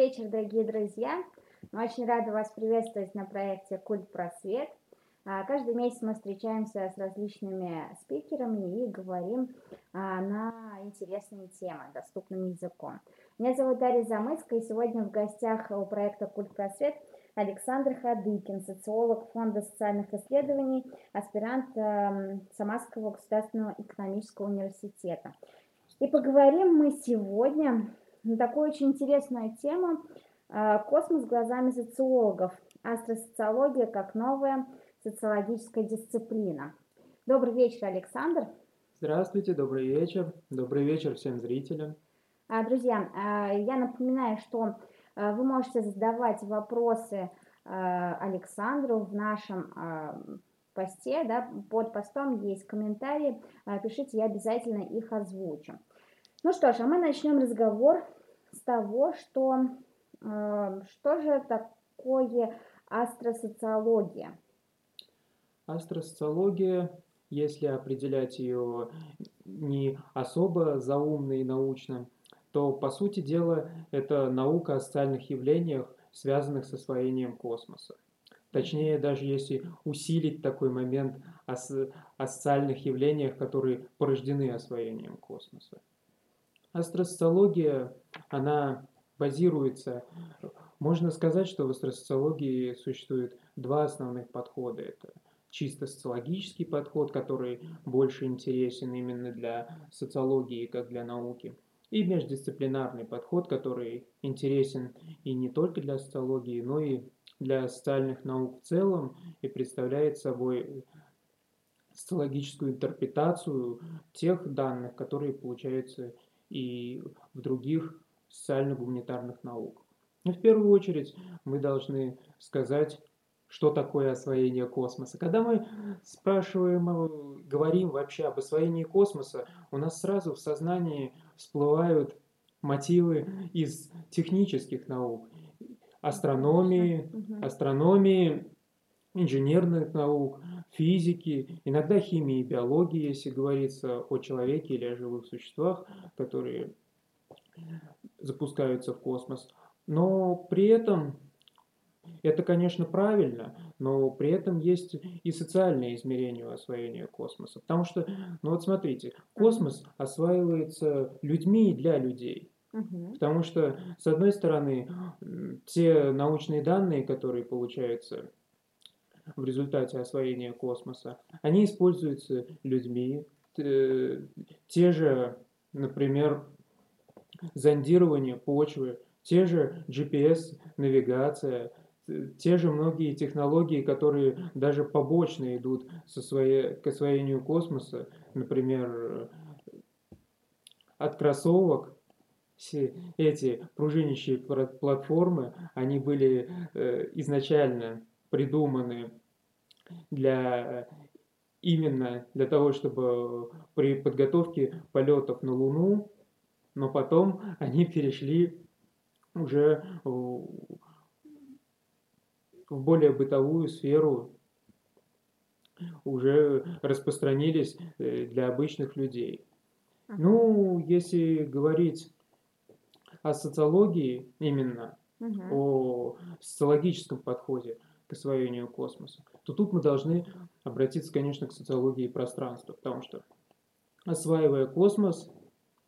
вечер, дорогие друзья. Мы очень рады вас приветствовать на проекте «Культ Просвет». А, каждый месяц мы встречаемся с различными спикерами и говорим а, на интересные темы доступным языком. Меня зовут Дарья Замыцкая, и сегодня в гостях у проекта «Культ Просвет» Александр Хадыкин, социолог Фонда социальных исследований, аспирант эм, Самарского государственного экономического университета. И поговорим мы сегодня такую очень интересную тему э, «Космос глазами социологов. Астросоциология как новая социологическая дисциплина». Добрый вечер, Александр. Здравствуйте, добрый вечер. Добрый вечер всем зрителям. А, друзья, а, я напоминаю, что а, вы можете задавать вопросы Александру в нашем посте, да, под постом есть комментарии, пишите, я обязательно их озвучу. Ну что ж, а мы начнем разговор с того, что э, что же такое астросоциология? Астросоциология, если определять ее не особо заумно и научно, то по сути дела это наука о социальных явлениях, связанных с освоением космоса. Точнее, даже если усилить такой момент о, о социальных явлениях, которые порождены освоением космоса. Астросоциология, она базируется, можно сказать, что в астросоциологии существует два основных подхода. Это чисто социологический подход, который больше интересен именно для социологии, как для науки, и междисциплинарный подход, который интересен и не только для социологии, но и для социальных наук в целом и представляет собой социологическую интерпретацию тех данных, которые получаются и в других социально-гуманитарных науках. Но в первую очередь мы должны сказать, что такое освоение космоса. Когда мы спрашиваем, говорим вообще об освоении космоса, у нас сразу в сознании всплывают мотивы из технических наук, астрономии, астрономии, инженерных наук, физики, иногда химии и биологии, если говорится о человеке или о живых существах, которые запускаются в космос. Но при этом это, конечно, правильно, но при этом есть и социальное измерение освоения космоса. Потому что, ну вот смотрите, космос осваивается людьми и для людей. Потому что, с одной стороны, те научные данные, которые получаются в результате освоения космоса, они используются людьми. Те же, например, зондирование почвы, те же GPS-навигация, те же многие технологии, которые даже побочно идут со своей, к освоению космоса, например, от кроссовок, все эти пружинящие платформы, они были э, изначально придуманы для именно для того, чтобы при подготовке полетов на Луну, но потом они перешли уже в более бытовую сферу, уже распространились э, для обычных людей. Ну, если говорить о социологии именно, угу. о социологическом подходе, освоению космоса, то тут мы должны обратиться, конечно, к социологии пространства, потому что осваивая космос,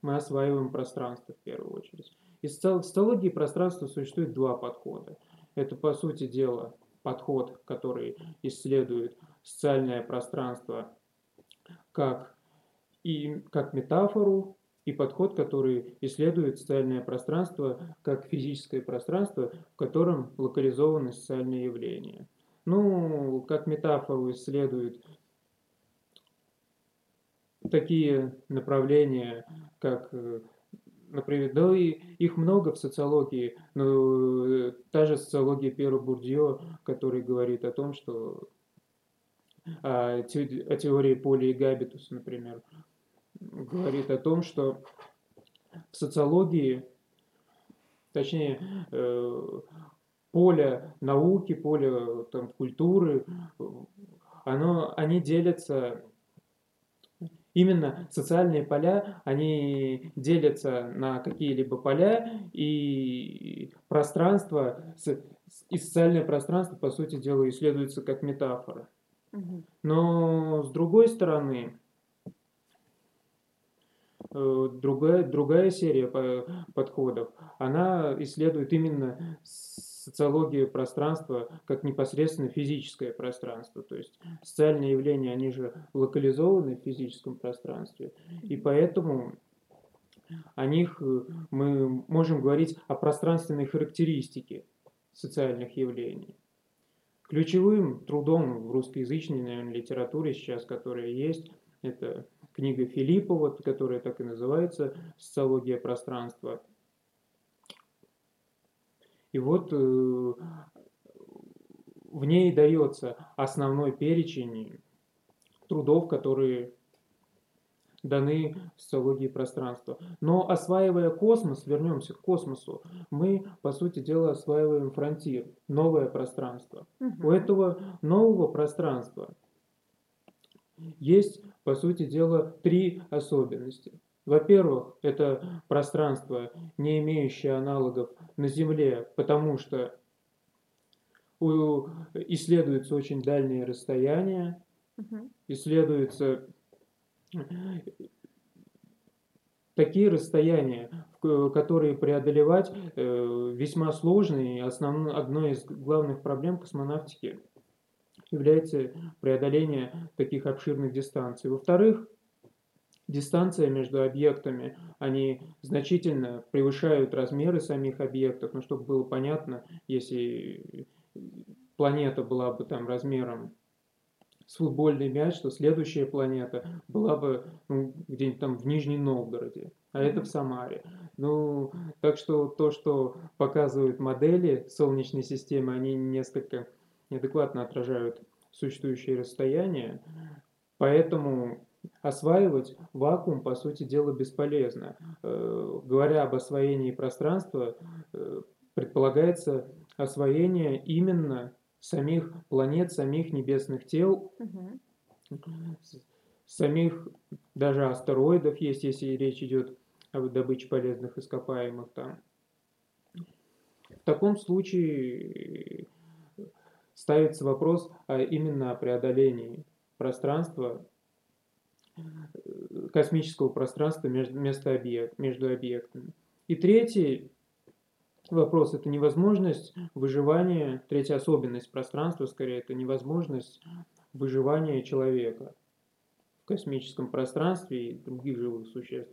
мы осваиваем пространство в первую очередь. И в социологии пространства существует два подхода. Это, по сути дела, подход, который исследует социальное пространство как, и, как метафору, и подход, который исследует социальное пространство как физическое пространство, в котором локализованы социальные явления. Ну, как метафору исследует такие направления, как, например, да и их много в социологии, но та же социология Пьера Бурдио, который говорит о том, что о, о теории поля и габитуса, например, говорит о том, что в социологии, точнее, э, поле науки, поле там, культуры, оно, они делятся Именно социальные поля, они делятся на какие-либо поля, и пространство, и социальное пространство, по сути дела, исследуется как метафора. Но с другой стороны, другая, другая серия подходов, она исследует именно социологию пространства как непосредственно физическое пространство. То есть социальные явления, они же локализованы в физическом пространстве. И поэтому о них э, мы можем говорить о пространственной характеристике социальных явлений. Ключевым трудом в русскоязычной наверное, литературе сейчас, которая есть, это книга Филиппова, которая так и называется «Социология пространства». И вот э, в ней дается основной перечень трудов, которые даны в социологии пространства. Но осваивая космос, вернемся к космосу, мы, по сути дела, осваиваем фронтир, новое пространство. Угу. У этого нового пространства есть, по сути дела, три особенности. Во-первых, это пространство, не имеющее аналогов на Земле, потому что исследуются очень дальние расстояния, угу. исследуются такие расстояния, которые преодолевать э, весьма сложные, основной, одной из главных проблем космонавтики является преодоление таких обширных дистанций. Во-вторых, дистанция между объектами, они значительно превышают размеры самих объектов, но чтобы было понятно, если планета была бы там размером с футбольный мяч, что следующая планета была бы ну, где-нибудь там в Нижнем Новгороде, а это в Самаре. Ну, так что то, что показывают модели Солнечной системы, они несколько неадекватно отражают существующие расстояния, поэтому осваивать вакуум, по сути дела, бесполезно. Э, говоря об освоении пространства, э, предполагается освоение именно самих планет, самих небесных тел, угу. самих даже астероидов есть, если речь идет об добыче полезных ископаемых там. В таком случае ставится вопрос именно о преодолении пространства, космического пространства между, между объектами. И третий вопрос – это невозможность выживания, третья особенность пространства, скорее, это невозможность выживания человека в космическом пространстве и других живых существ.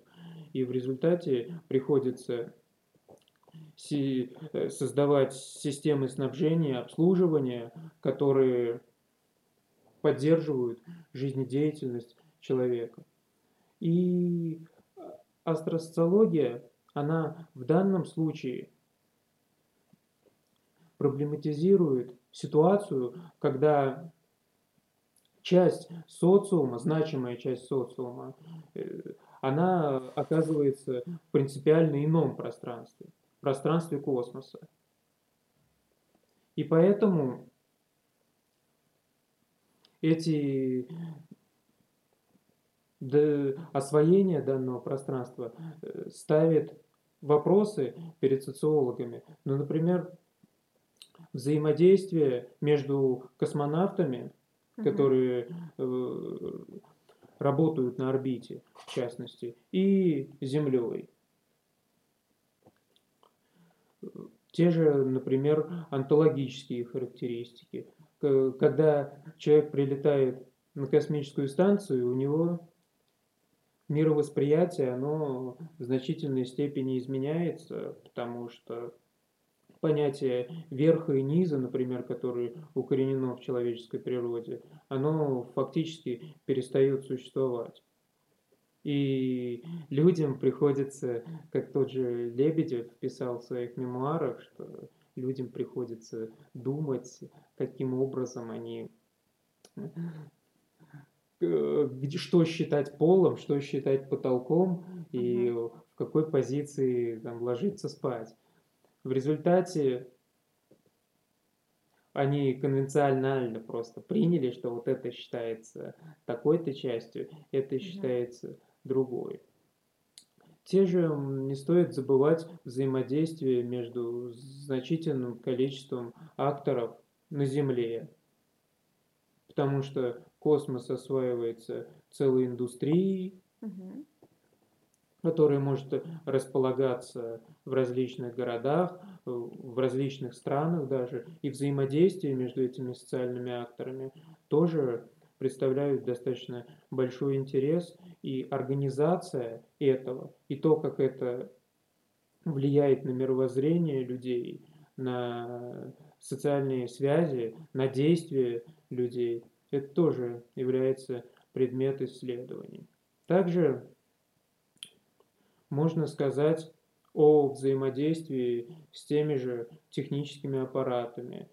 И в результате приходится э, создавать системы снабжения, обслуживания, которые поддерживают жизнедеятельность человека. И астросоциология, она в данном случае проблематизирует ситуацию, когда часть социума, значимая часть социума, э, она оказывается в принципиально ином пространстве, пространстве космоса. И поэтому эти освоение данного пространства э, ставит вопросы перед социологами. Ну, например, взаимодействие между космонавтами, угу. которые э, работают на орбите, в частности, и Землей. Те же, например, онтологические характеристики. Когда человек прилетает на космическую станцию, у него мировосприятие, оно в значительной степени изменяется, потому что понятие верха и низа, например, которое укоренено в человеческой природе, оно фактически перестает существовать. И людям приходится, как тот же Лебедев писал в своих мемуарах, что людям приходится думать, каким образом они э, что считать полом, что считать потолком и в какой позиции там, ложиться спать. В результате они конвенционально просто приняли, что вот это считается такой-то частью, это считается другой. Те же не стоит забывать взаимодействие между значительным количеством акторов на Земле, потому что космос осваивается целой индустрией, угу. которая может располагаться в различных городах, в различных странах даже, и взаимодействие между этими социальными акторами тоже представляют достаточно большой интерес, и организация этого, и то, как это влияет на мировоззрение людей, на социальные связи, на действия людей, это тоже является предмет исследований. Также можно сказать о взаимодействии с теми же техническими аппаратами,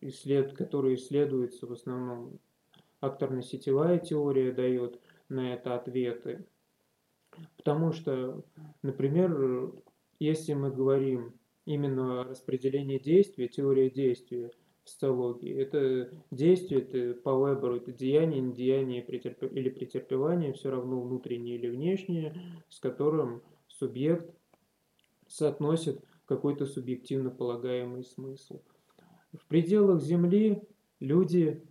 исслед, которые исследуются в основном акторно-сетевая теория дает на это ответы. Потому что, например, если мы говорим именно о распределении действия, теория действия в социологии, это действие, это по Веберу, это деяние, недеяние претерп... или претерпевание, все равно внутреннее или внешнее, с которым субъект соотносит какой-то субъективно полагаемый смысл. В пределах Земли люди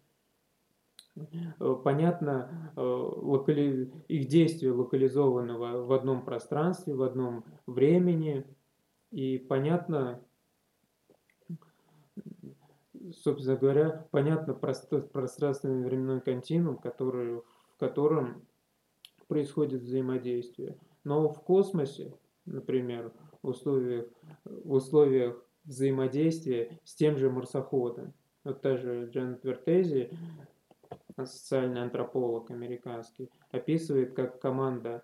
понятно, э, локали... их действие локализовано в одном пространстве, в одном времени, и понятно, собственно говоря, понятно пространственный временной континуум, который, в котором происходит взаимодействие. Но в космосе, например, в условиях, в условиях взаимодействия с тем же марсоходом, вот та же Джанет Вертези социальный антрополог американский, описывает, как команда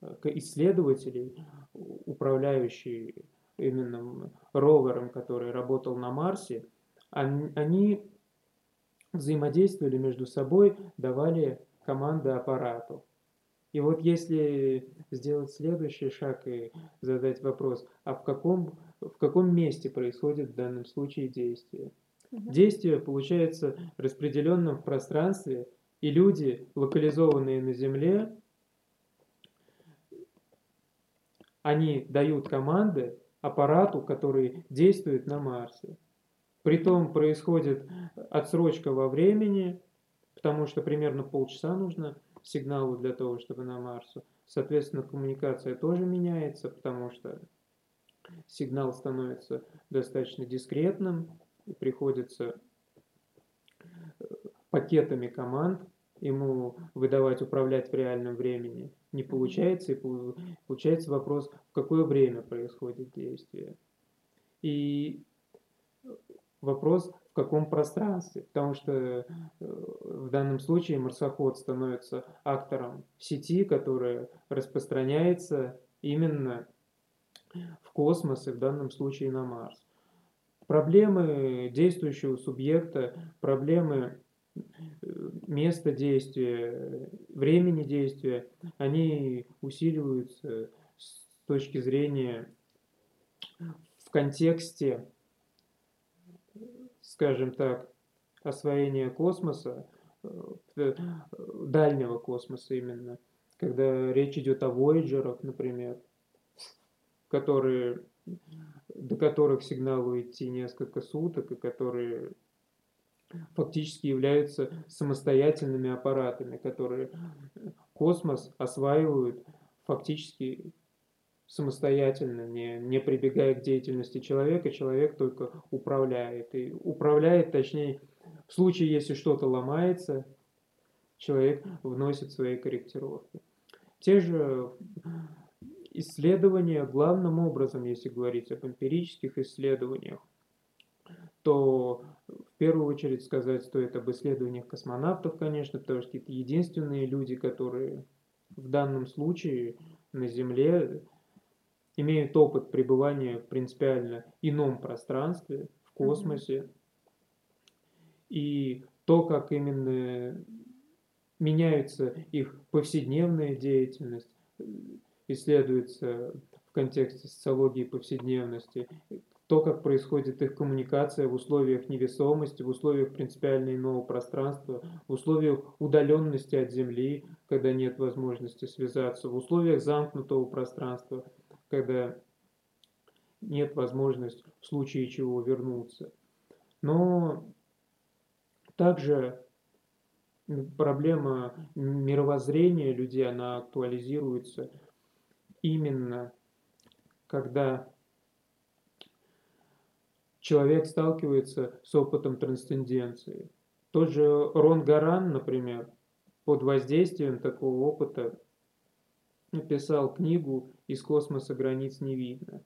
э, исследователей, управляющие именно ровером, который работал на Марсе, они взаимодействовали между собой, давали команды аппарату. И вот если сделать следующий шаг и задать вопрос, а в каком, в каком месте происходит в данном случае действие? Действие получается распределенным в пространстве, и люди, локализованные на Земле, они дают команды аппарату, который действует на Марсе. Притом происходит отсрочка во времени, потому что примерно полчаса нужно сигналу для того, чтобы на Марсу. Соответственно, коммуникация тоже меняется, потому что сигнал становится достаточно дискретным, приходится э, пакетами команд ему выдавать, управлять в реальном времени. Не получается, и получается вопрос, в какое время происходит действие. И вопрос, в каком пространстве, потому что э, в данном случае марсоход становится актором сети, которая распространяется именно в космос и в данном случае на Марс проблемы действующего субъекта, проблемы э, места действия, времени действия, они усиливаются с точки зрения в контексте, скажем так, освоения космоса, э, дальнего космоса именно, когда речь идет о Вояджерах, например, которые до которых сигналу идти несколько суток, и которые фактически являются самостоятельными аппаратами, которые космос осваивают фактически самостоятельно, не, не прибегая к деятельности человека, человек только управляет. И управляет, точнее, в случае, если что-то ломается, человек вносит свои корректировки. Те же исследования, главным образом, если говорить об эмпирических исследованиях, то в первую очередь сказать стоит об исследованиях космонавтов, конечно, потому что это единственные люди, которые в данном случае на Земле имеют опыт пребывания в принципиально ином пространстве, в космосе. И то, как именно меняется их повседневная деятельность, исследуется в контексте социологии повседневности, то, как происходит их коммуникация в условиях невесомости, в условиях принципиально иного пространства, в условиях удаленности от Земли, когда нет возможности связаться, в условиях замкнутого пространства, когда нет возможности в случае чего вернуться. Но также проблема мировоззрения людей, она актуализируется именно когда человек сталкивается с опытом трансценденции. Тот же Рон Гаран, например, под воздействием такого опыта написал книгу «Из космоса границ не видно».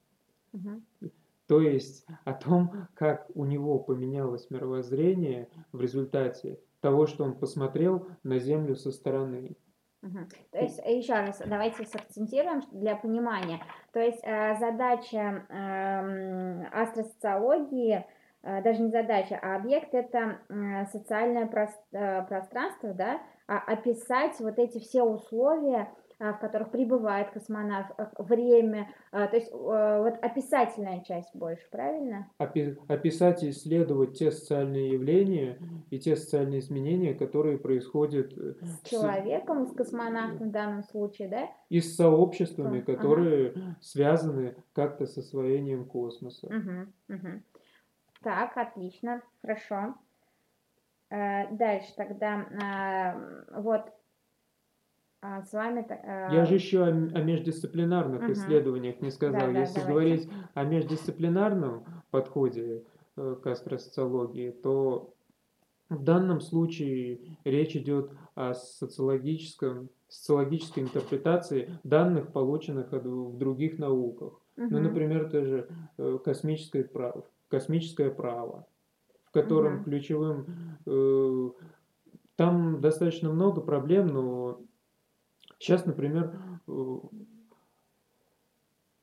Угу. То есть о том, как у него поменялось мировоззрение в результате того, что он посмотрел на Землю со стороны. Угу. То есть, еще раз, давайте сакцентируем для понимания. То есть, э, задача э, астросоциологии, э, даже не задача, а объект это э, социальное э, пространство, да, а описать вот эти все условия, в которых прибывает космонавт, э, время, а, то есть э, вот описательная часть больше, правильно? Описать и исследовать те социальные явления и те социальные изменения, которые происходят э, с человеком, с космонавтом в данном случае, да? И с сообществами, которые ага. связаны как-то с освоением космоса. Угу, угу. Так, отлично, хорошо. Дальше тогда вот а, с вами... Я э, же еще о, о междисциплинарных угу. исследованиях не сказал. Да, Если да, говорить о междисциплинарном подходе э, к астросоциологии, то в данном случае речь идет о социологическом, социологической интерпретации данных, полученных в других науках. Угу. Ну, например, тоже э, космическое право, космическое право, в котором угу. ключевым... Там достаточно много проблем, но Сейчас, например, э,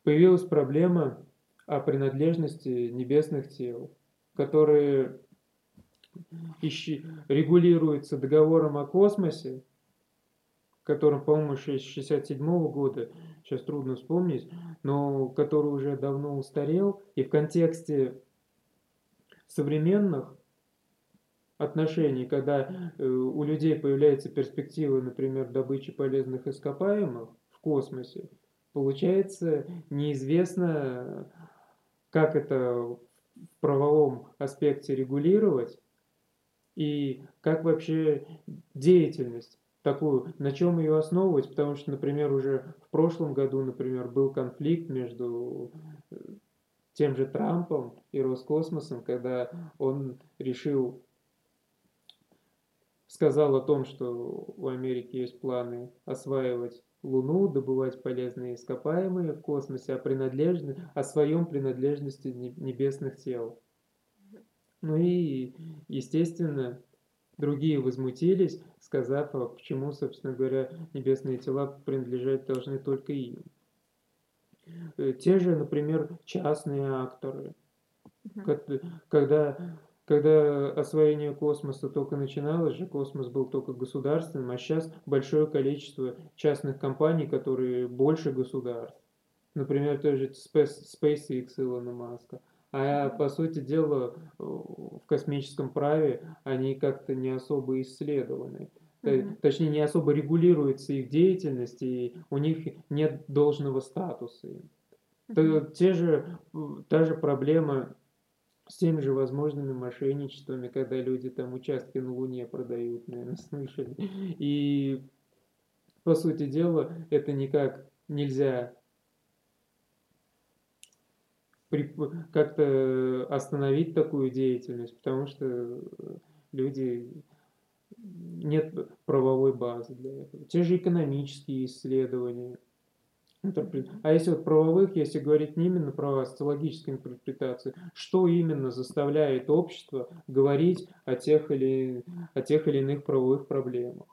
появилась проблема о принадлежности небесных тел, которые регулируются договором о космосе, которым, по-моему, 67 года, сейчас трудно вспомнить, но который уже давно устарел, и в контексте современных отношений, когда э, у людей появляется перспектива, например, добычи полезных ископаемых в космосе, получается неизвестно, как это в правовом аспекте регулировать и как вообще деятельность такую, на чем ее основывать, потому что, например, уже в прошлом году, например, был конфликт между э, тем же Трампом и Роскосмосом, когда он решил сказал о том, что у Америки есть планы осваивать Луну, добывать полезные ископаемые в космосе, о, принадлежности, о своем принадлежности небесных тел. Ну и, естественно, другие возмутились, сказав, а почему, собственно говоря, небесные тела принадлежать должны только им. Э, те же, например, частные акторы, когда когда освоение космоса только начиналось же, космос был только государственным, а сейчас большое количество частных компаний, которые больше государств. Например, тоже SpaceX Илона Маска. А по сути дела в космическом праве они как-то не особо исследованы. Mm-hmm. Точнее, не особо регулируется их деятельность, и у них нет должного статуса. Mm-hmm. Те же, та же проблема с теми же возможными мошенничествами, когда люди там участки на Луне продают, наверное, слышали. И, по сути дела, это никак нельзя как-то остановить такую деятельность, потому что люди нет правовой базы для этого. Те же экономические исследования – а если вот правовых, если говорить не именно про социологическую интерпретацию, что именно заставляет общество говорить о тех или, о тех или иных правовых проблемах?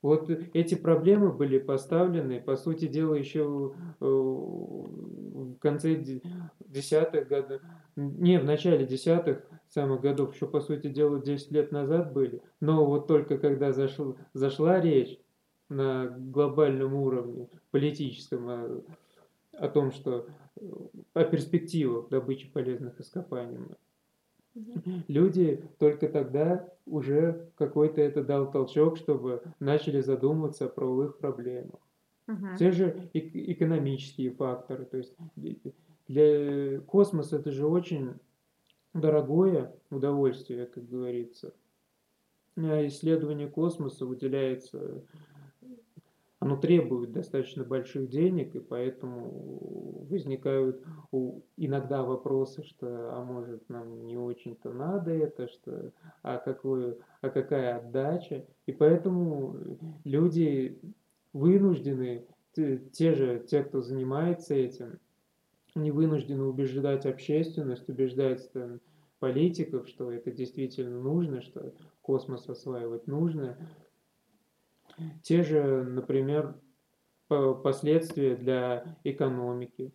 Вот эти проблемы были поставлены, по сути дела, еще э, в конце десятых годов, не, в начале десятых самых годов, еще, по сути дела, 10 лет назад были. Но вот только когда зашел, зашла речь на глобальном уровне политическом о, о том, что о перспективах добычи полезных ископаемых. Люди только тогда уже какой-то это дал толчок, чтобы начали задумываться про их проблемах. Мгм. Те же эк- экономические факторы. То есть для космоса это же очень дорогое удовольствие, как говорится. А исследование космоса уделяется, оно требует достаточно больших денег, и поэтому возникают иногда вопросы, что, а может нам не очень-то надо это, что, а, какую, а какая отдача. И поэтому люди вынуждены, те, те же, те, кто занимается этим, они вынуждены убеждать общественность, убеждать там, политиков, что это действительно нужно, что космос осваивать нужно. Те же, например, по- последствия для экономики,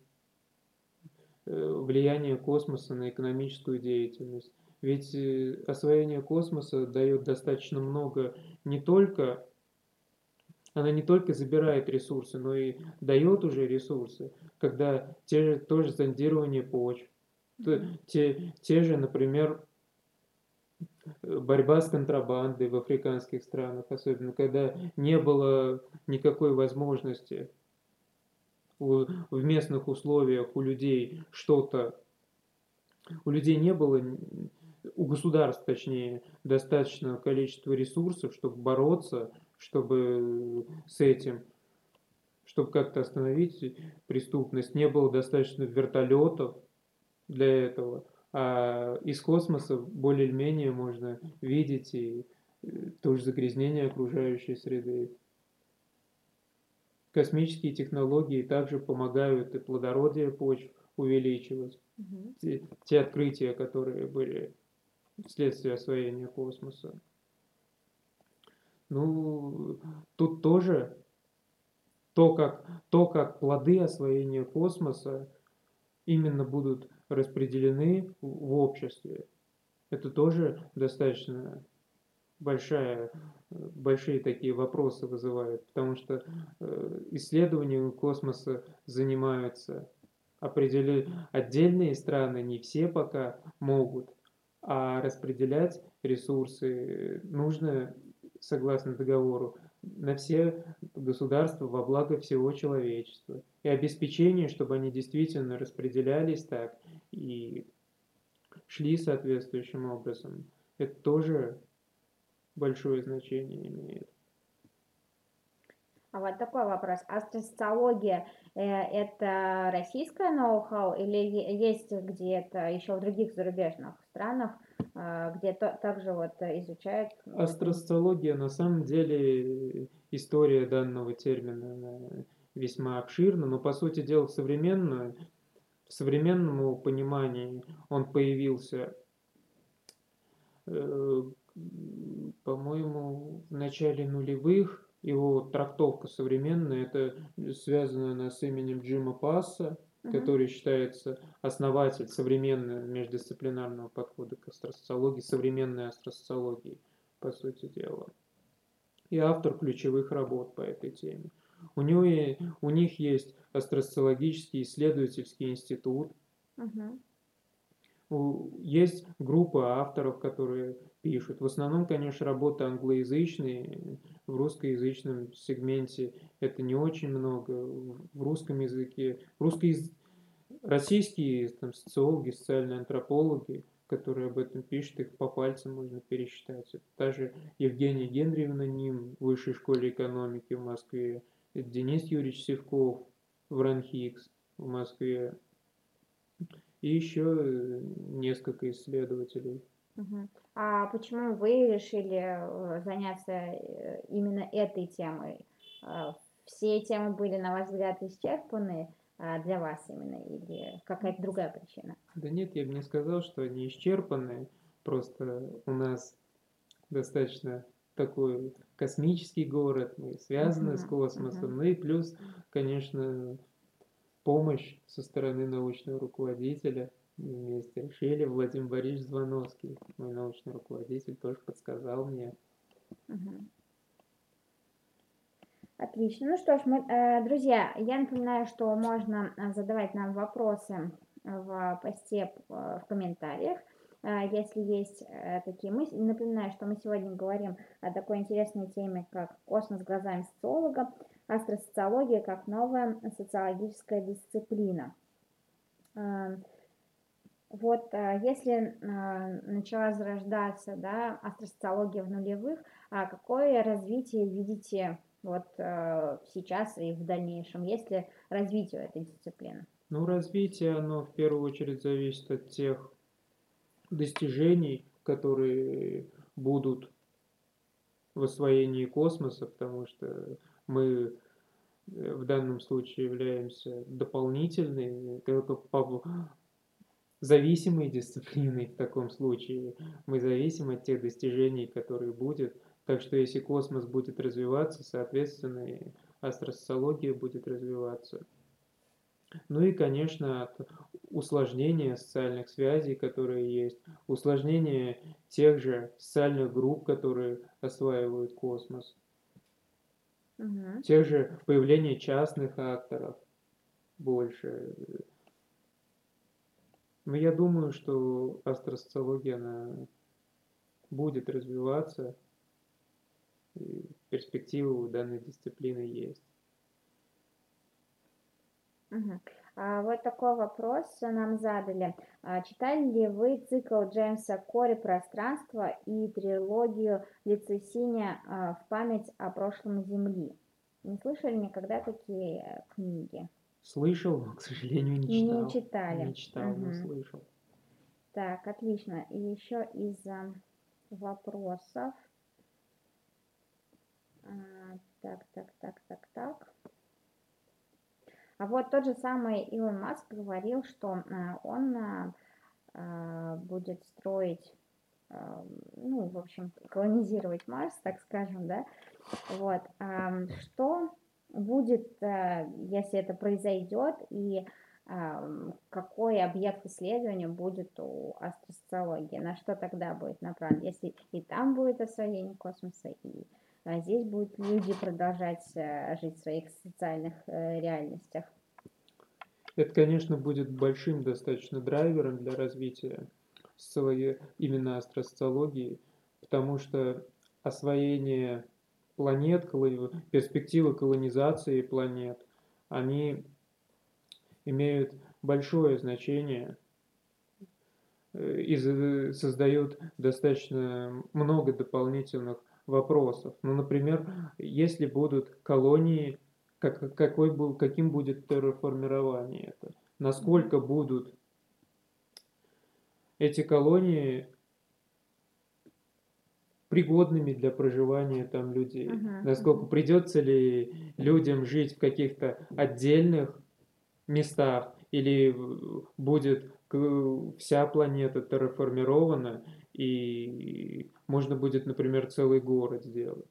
э, влияние космоса на экономическую деятельность. Ведь э, освоение космоса дает достаточно много не только она не только забирает ресурсы, но и дает уже ресурсы, когда те же тоже зондирование почв, те, те же, например, борьба с контрабандой в африканских странах, особенно когда не было никакой возможности в местных условиях у людей что-то, у людей не было, у государств, точнее, достаточного количества ресурсов, чтобы бороться, чтобы с этим, чтобы как-то остановить преступность, не было достаточно вертолетов для этого, а из космоса более-менее можно видеть и э, то же загрязнение окружающей среды. Космические технологии также помогают и плодородие почв увеличивать. Мгм. Те, те открытия, которые были вследствие освоения космоса. Ну, тут тоже то, как, то, как плоды освоения космоса именно будут распределены в, обществе, это тоже достаточно большая, большие такие вопросы вызывает, потому что э, исследованием космоса занимаются определя... отдельные страны, не все пока могут, а распределять ресурсы нужно, согласно договору, на все государства во благо всего человечества. И обеспечение, чтобы они действительно распределялись так и шли соответствующим образом, это тоже большое значение имеет. А вот такой вопрос. Астросоциология э, это российское ноу-хау или есть где-то еще в других зарубежных странах, э, где то, также вот изучают? Астросоциология на самом деле история данного термина она весьма обширна, но по сути дела в современном, в современном понимании он появился, э, по-моему, в начале нулевых. Его трактовка современная, это связано она с именем Джима Пасса, Мгм. который считается основатель современного междисциплинарного подхода к астросоциологии, современной астросоциологии, по сути дела. И автор ключевых работ по этой теме. У, него, у них есть астросоциологический исследовательский институт, Мгм. у- есть группа авторов, которые пишут. В основном, конечно, работы англоязычные. В русскоязычном сегменте это не очень много. В русском языке, в русско- российские там, социологи, социальные антропологи, которые об этом пишут, их по пальцам можно пересчитать. Это та же Евгения Генриевна Ним в Высшей школе экономики в Москве, это Денис Юрьевич Севков в РАНХИКС в Москве, и еще э, несколько исследователей. А почему вы решили э, заняться э, именно этой темой? Все темы были, на ваш взгляд, исчерпаны для вас именно или какая-то другая причина? Да нет, я бы не сказал, что они исчерпаны. Просто у нас достаточно такой космический город, мы связаны с Мгм, космосом. мгм. Ну и плюс, конечно, помощь со стороны научного руководителя. Вместе решили. Владимир Борисович Звоновский, мой научный руководитель, тоже подсказал мне. Мгм. Отлично. Ну что ж, мы, э, друзья, я напоминаю, что можно э, задавать нам вопросы в посте в комментариях. Если есть такие мысли, напоминаю, что мы сегодня говорим о такой интересной теме, как космос глазами социолога, астросоциология как новая социологическая дисциплина. Вот если начала зарождаться да, астросоциология в нулевых, а какое развитие видите вот э, сейчас и в дальнейшем? Есть ли развитие этой дисциплины? Ну, развитие, оно в первую очередь зависит от тех достижений, которые будут в освоении космоса, потому что мы э, в данном случае являемся дополнительной, зависимой дисциплиной в таком случае. Мы зависим от тех достижений, которые будут так что если космос будет развиваться, соответственно, и астросоциология будет развиваться. Ну и, конечно, от усложнения социальных связей, которые есть, усложнения тех же социальных групп, которые осваивают космос, угу. тех же появления частных акторов больше. Но я думаю, что астросоциология, она будет развиваться, перспективы у данной дисциплины есть. Угу. А вот такой вопрос нам задали. А читали ли вы цикл Джеймса Кори «Пространство» и трилогию Лицесиня а, в память о прошлом Земли? Не слышали никогда такие книги? Слышал, но, к сожалению, не читал. Не читали. Не читал, угу. но слышал. Так, отлично. И еще из вопросов. А, так, так, так, так, так. А вот тот же самый Илон Маск говорил, что а, он а, будет строить, ну, в общем, колонизировать Марс, так скажем, да. Вот. Что будет, если это произойдет, и какой объект исследования будет у астросоциологии, на что тогда будет направлен, если и там будет освоение космоса, и а здесь будут люди продолжать э, жить в своих социальных э, реальностях. Это, конечно, будет большим достаточно драйвером для развития именно астросоциологии, потому что освоение планет, перспективы колонизации планет, они имеют большое значение э, и создают достаточно много дополнительных вопросов. Ну, например, если будут колонии, как, какой был, каким будет терраформирование это? Насколько будут эти колонии пригодными для проживания там людей. Uh-huh, Насколько придется ли людям жить в каких-то отдельных местах или будет вся планета терраформирована и можно будет, например, целый город сделать.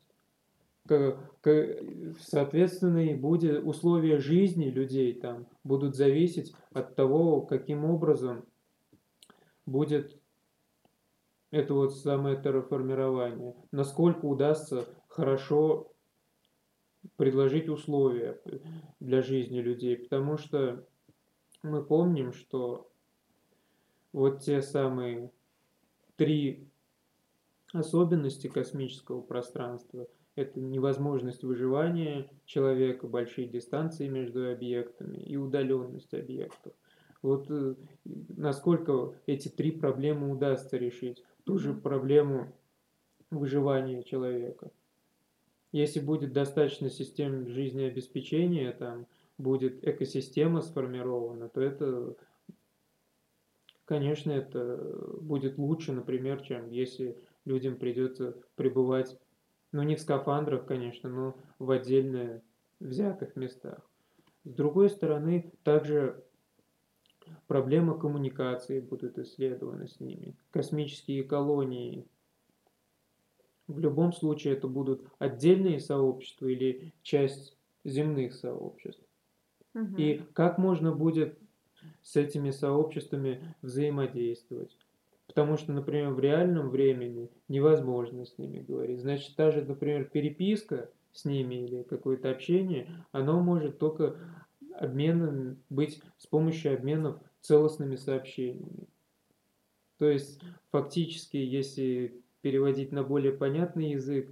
Соответственно, и будет, условия жизни людей там будут зависеть от того, каким образом будет это вот самое терраформирование. Насколько удастся хорошо предложить условия для жизни людей. Потому что мы помним, что вот те самые три особенности космического пространства – это невозможность выживания человека, большие дистанции между объектами и удаленность объектов. Вот э, насколько эти три проблемы удастся решить. Ту же проблему выживания человека. Если будет достаточно систем жизнеобеспечения, там будет экосистема сформирована, то это Конечно, это будет лучше, например, чем если людям придется пребывать, ну не в скафандрах, конечно, но в отдельно взятых местах. С другой стороны, также проблема коммуникации будет исследована с ними. Космические колонии. В любом случае это будут отдельные сообщества или часть земных сообществ. Угу. И как можно будет с этими сообществами взаимодействовать. Потому что, например, в реальном времени невозможно с ними говорить. Значит, та же, например, переписка с ними или какое-то общение, оно может только обменом быть с помощью обменов целостными сообщениями. То есть фактически, если переводить на более понятный язык,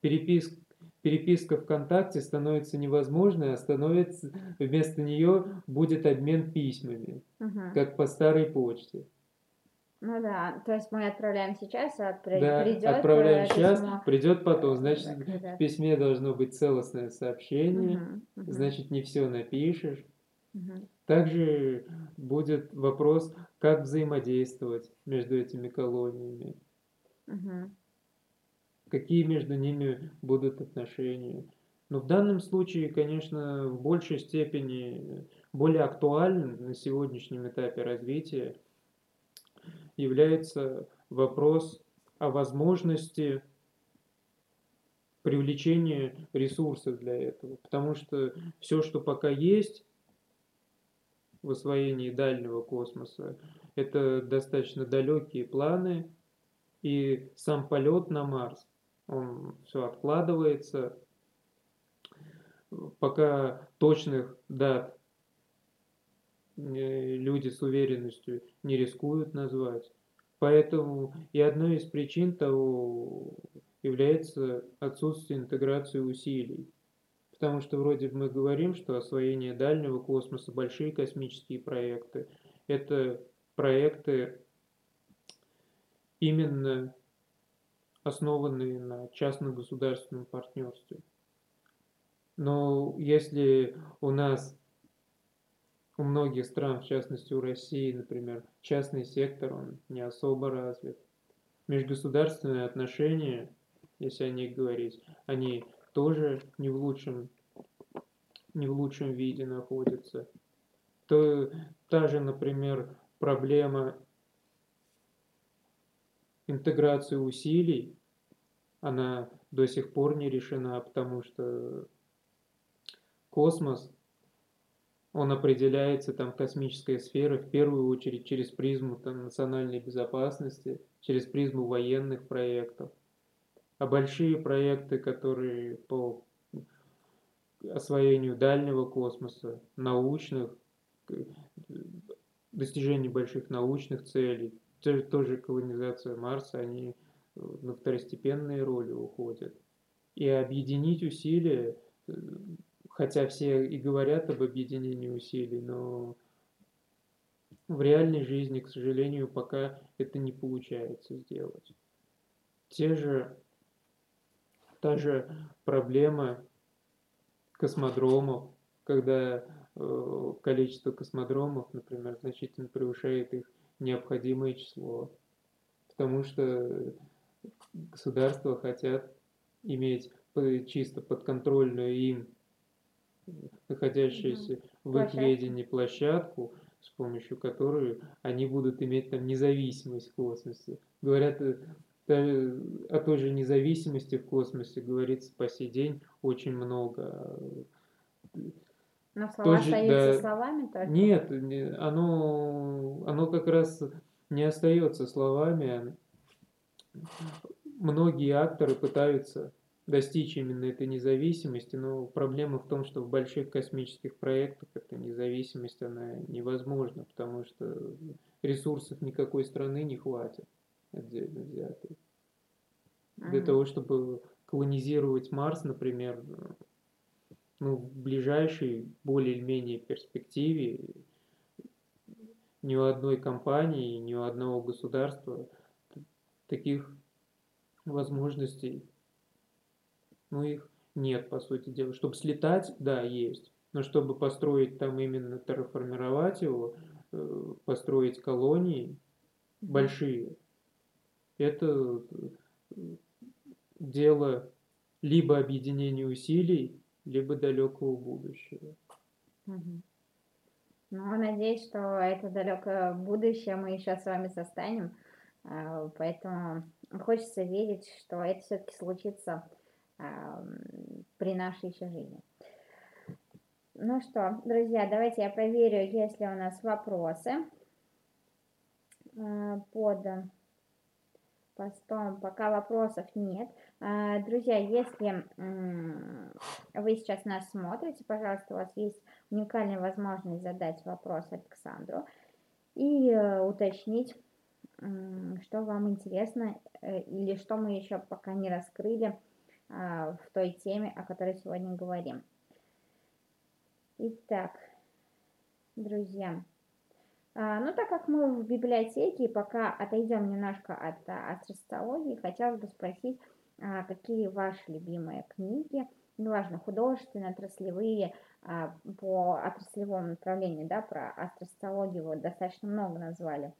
переписка, переписка ВКонтакте становится невозможной, а становится вместо нее будет обмен письмами, угу. как по старой почте. Ну да, то есть мы отправляем сейчас, а при, да, придет отправляем э, сейчас, письмо. придет потом. Значит, да, да. в письме должно быть целостное сообщение, угу, угу. значит, не все напишешь. Угу. Также будет вопрос, как взаимодействовать между этими колониями. Угу. Какие между ними будут отношения. Но в данном случае, конечно, в большей степени более актуальным на сегодняшнем этапе развития является вопрос о возможности привлечения ресурсов для этого. Потому что все, что пока есть в освоении дальнего космоса, это достаточно далекие планы, и сам полет на Марс, он все откладывается, пока точных дат люди с уверенностью не рискуют назвать. Поэтому и одной из причин того является отсутствие интеграции усилий. Потому что вроде бы мы говорим, что освоение дальнего космоса, большие космические проекты, это проекты именно основанные на частно-государственном партнерстве. Но если у нас у многих стран, в частности у России, например, частный сектор, он не особо развит. Межгосударственные отношения, если о них говорить, они тоже не в лучшем, не в лучшем виде находятся. То та же, например, проблема интеграции усилий, она до сих пор не решена, потому что космос он определяется там космическая сфера в первую очередь через призму там, национальной безопасности, через призму военных проектов. А большие проекты, которые по освоению дальнего космоса, научных, достижению больших научных целей, тоже, колонизация Марса, они на второстепенные роли уходят. И объединить усилия хотя все и говорят об объединении усилий, но в реальной жизни, к сожалению, пока это не получается сделать. Те же, та же проблема космодромов, когда э, количество космодромов, например, значительно превышает их необходимое число, потому что государства хотят иметь чисто подконтрольную им находящуюся в их ведении площадку, с помощью которой они будут иметь там независимость в космосе. Говорят, э, о той же независимости в космосе говорится по сей день очень много. Но слова Тоже, остаются да, словами только? Нет, оно, оно как раз не остается словами. Многие акторы пытаются достичь именно этой независимости, но проблема в том, что в больших космических проектах эта независимость, она невозможна, потому что ресурсов никакой страны не хватит отдельно взятой. Для того, чтобы колонизировать Марс, например, ну, в ближайшей, более-менее перспективе ни у одной компании, ни у одного государства таких возможностей ну их нет, по сути дела. Чтобы слетать, да, есть. Но чтобы построить там именно, терраформировать его, э, построить колонии большие, это э, дело либо объединения усилий, либо далекого будущего. Угу. Ну, надеюсь, что это далекое будущее мы еще с вами состанем. Э, поэтому хочется верить, что это все-таки случится при нашей еще жизни. Ну что, друзья, давайте я проверю, есть ли у нас вопросы а, под постом пока вопросов нет. А, друзья, если вы сейчас нас смотрите, пожалуйста, у вас есть уникальная возможность задать вопрос Александру и э, уточнить, что вам интересно э, или что мы еще пока не раскрыли в той теме, о которой сегодня говорим. Итак, друзья, а, ну, так как мы в библиотеке, пока отойдем немножко от а, астрологии, хотелось бы спросить, а, какие ваши любимые книги, неважно, художественные, отраслевые, по отраслевому направлению, да, про астрологию вы достаточно много назвали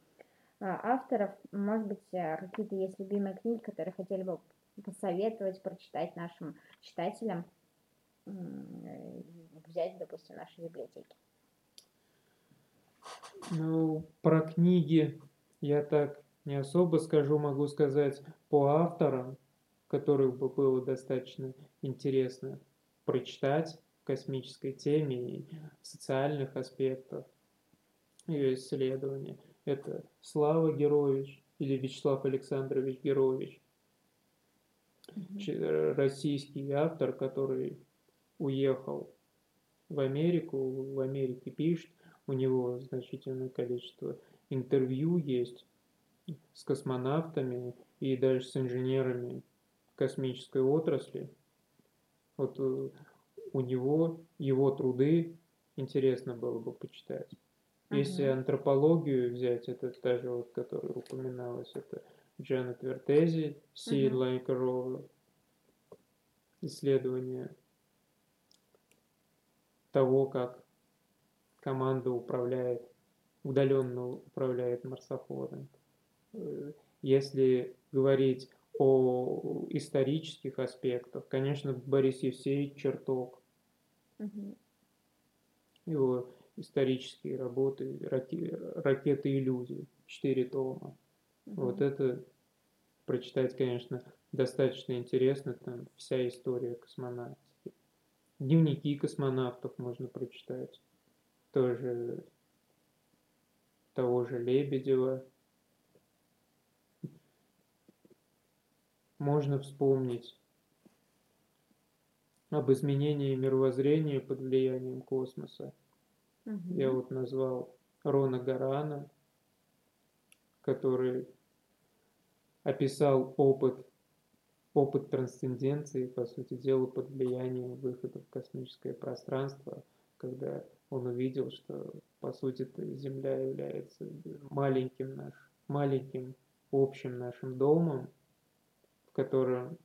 авторов. Может быть, какие-то есть любимые книги, которые хотели бы посоветовать, прочитать нашим читателям, взять, допустим, в нашей библиотеке. Ну, про книги я так не особо скажу, могу сказать по авторам, которых бы было достаточно интересно прочитать в космической теме и социальных аспектах ее исследования. Это Слава Герович или Вячеслав Александрович Герович, mm-hmm. российский автор, который уехал в Америку, в Америке пишет, у него значительное количество интервью есть с космонавтами и даже с инженерами космической отрасли. Вот э, у него его труды интересно было бы почитать. Если антропологию взять, это та же, вот, которая упоминалась, это Джанет Вертези, See uh-huh. Like a Rover, исследование того, как команда управляет, удаленно управляет марсоходом. Э, если говорить о исторических аспектах, конечно, Борис Евсеевич Черток. Угу. Его исторические работы «Ракеты и люди», четыре тома. Угу. Вот это прочитать, конечно, достаточно интересно, там вся история космонавтики. Дневники космонавтов можно прочитать тоже того же Лебедева. Можно вспомнить об изменении мировоззрения под влиянием космоса. Угу. Я вот назвал Рона Гарана, который описал опыт, опыт трансценденции, по сути дела, под влиянием выхода в космическое пространство, когда он увидел, что по сути Земля является маленьким наш, маленьким общим нашим домом, в котором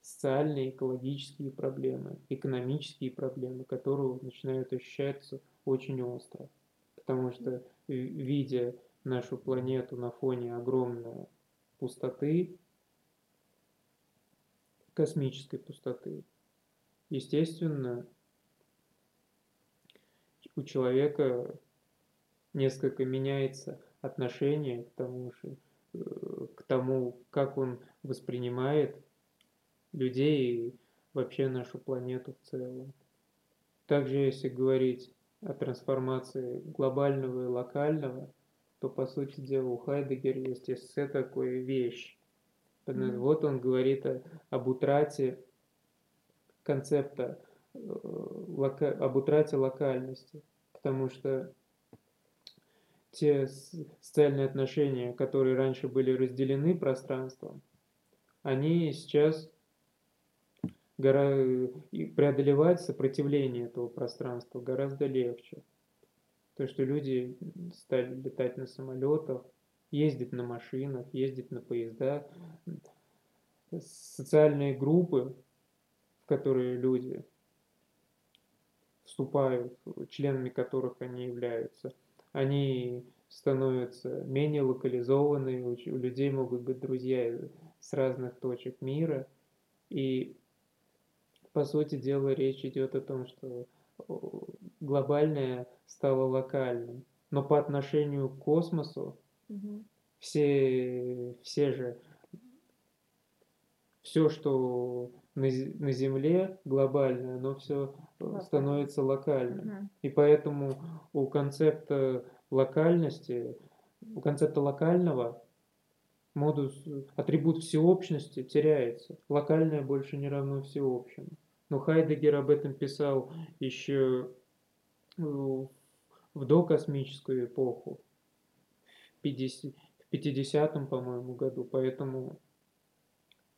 социальные, экологические проблемы, экономические проблемы, которые начинают ощущаться очень остро. Потому что видя нашу планету на фоне огромной пустоты, космической пустоты, естественно, у человека несколько меняется отношение к тому, к тому, как он воспринимает людей и вообще нашу планету в целом. Также, если говорить о трансформации глобального и локального, то, по сути дела, у Хайдегера есть эссе такой вещь. Mm-hmm. Вот он говорит о, об утрате концепта лока... об утрате локальности, потому что те социальные отношения, которые раньше были разделены пространством, они сейчас гора... преодолевать сопротивление этого пространства гораздо легче. То, что люди стали летать на самолетах, ездить на машинах, ездить на поездах. Социальные группы, в которые люди вступают, членами которых они являются, они становятся менее локализованные, у людей могут быть друзья с разных точек мира. И, по сути дела, речь идет о том, что глобальное стало локальным. Но по отношению к космосу угу. все, все же, все, что на, на Земле глобальное, оно все Локально. становится локальным. Угу. И поэтому у концепта локальности, у концепта локального модус, атрибут всеобщности теряется. Локальное больше не равно всеобщему. Но Хайдегер об этом писал еще в докосмическую эпоху, в 50-м, по-моему, году, поэтому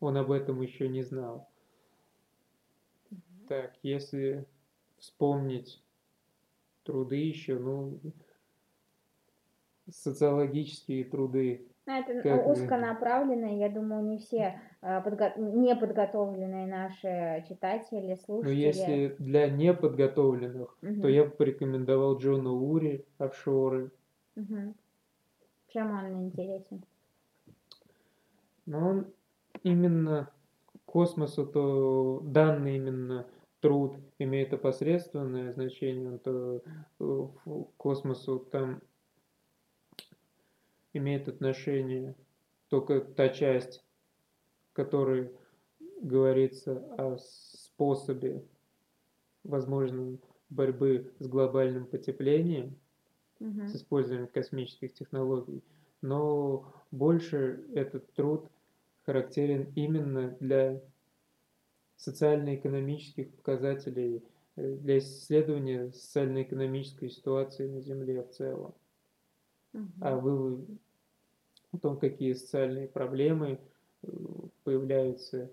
он об этом еще не знал. Так, если вспомнить труды еще, ну, социологические труды. Это как узконаправленные, я думаю, не все а, подго... неподготовленные наши читатели, ну, слушатели. Но если для неподготовленных, угу. то я бы порекомендовал Джона Ури «Офшоры». Угу. Чем он интересен? Ну, он именно космосу, то данный именно труд имеет опосредственное значение, то в космосу там имеет отношение только та часть, которая говорится о способе возможной борьбы с глобальным потеплением, угу. с использованием космических технологий, но больше этот труд характерен именно для социально-экономических показателей, э, для исследования социально-экономической ситуации на Земле в целом. Угу. А о том, какие социальные проблемы э, появляются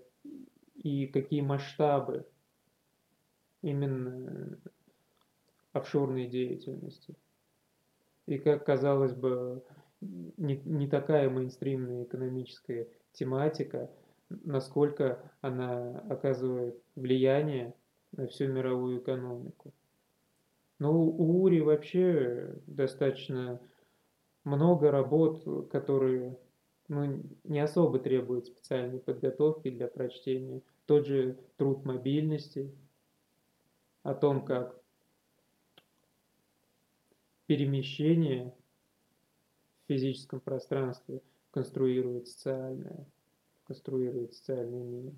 и какие масштабы именно офшорной деятельности. И как казалось бы, не, не такая мейнстримная экономическая тематика, насколько она оказывает влияние на всю мировую экономику. Но у Ури вообще достаточно много работ, которые ну, не особо требуют специальной подготовки для прочтения. Тот же труд мобильности, о том, как перемещение в физическом пространстве – конструирует социальное, конструирует социальный мир.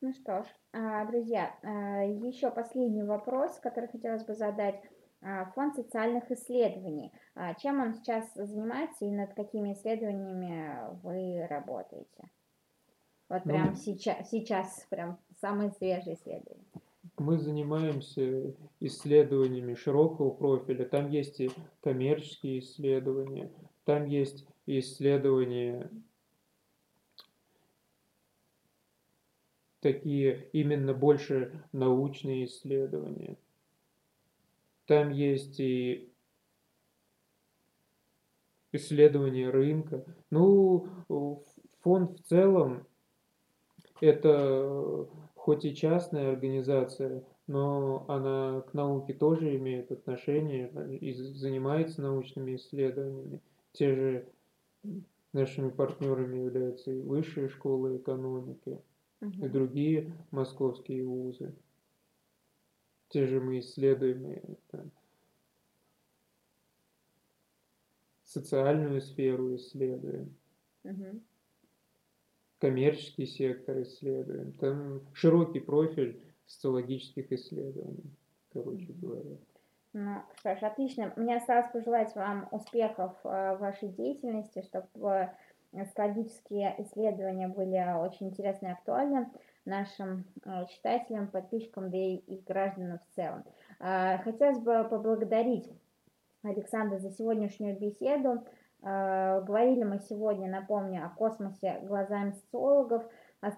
Ну что ж, а, друзья, а, еще последний вопрос, который хотелось бы задать. А, фонд социальных исследований. Чем он сейчас занимается и над какими исследованиями вы работаете? Вот ну, прям сейчас, сейчас прям самые свежие исследования мы занимаемся исследованиями широкого профиля. Там есть и коммерческие исследования, там есть исследования такие именно больше научные исследования. Там есть и исследования рынка. Ну, фонд в целом это хоть и частная организация, но она к науке тоже имеет отношение и занимается научными исследованиями. Те же нашими партнерами являются и высшие школы экономики, угу. и другие московские вузы. Те же мы исследуем там, социальную сферу исследуем. Угу коммерческий сектор исследуем. Там широкий профиль социологических исследований, короче говоря. Ну, что ж, отлично. Мне осталось пожелать вам успехов э, в вашей деятельности, чтобы э, социологические исследования были очень интересны и актуальны нашим э, читателям, подписчикам, да и гражданам в целом. Хотелось бы поблагодарить Александра за сегодняшнюю беседу. Э, говорили мы сегодня, напомню, о космосе глазами социологов, о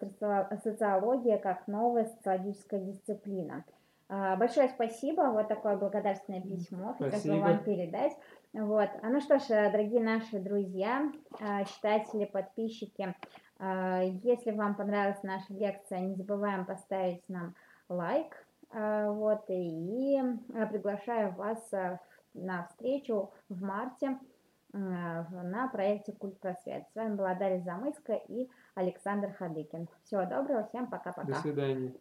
социологии как новая социологическая дисциплина. Э, большое спасибо, вот такое благодарственное письмо, хотела вам передать. Вот. А ну что ж, дорогие наши друзья, э, читатели, подписчики, если вам понравилась наша лекция, не забываем поставить нам лайк, вот, и приглашаю вас на встречу в марте на проекте Культ Просвет. С вами была Дарья Замыска и Александр Хадыкин. Всего доброго, всем пока-пока. До свидания.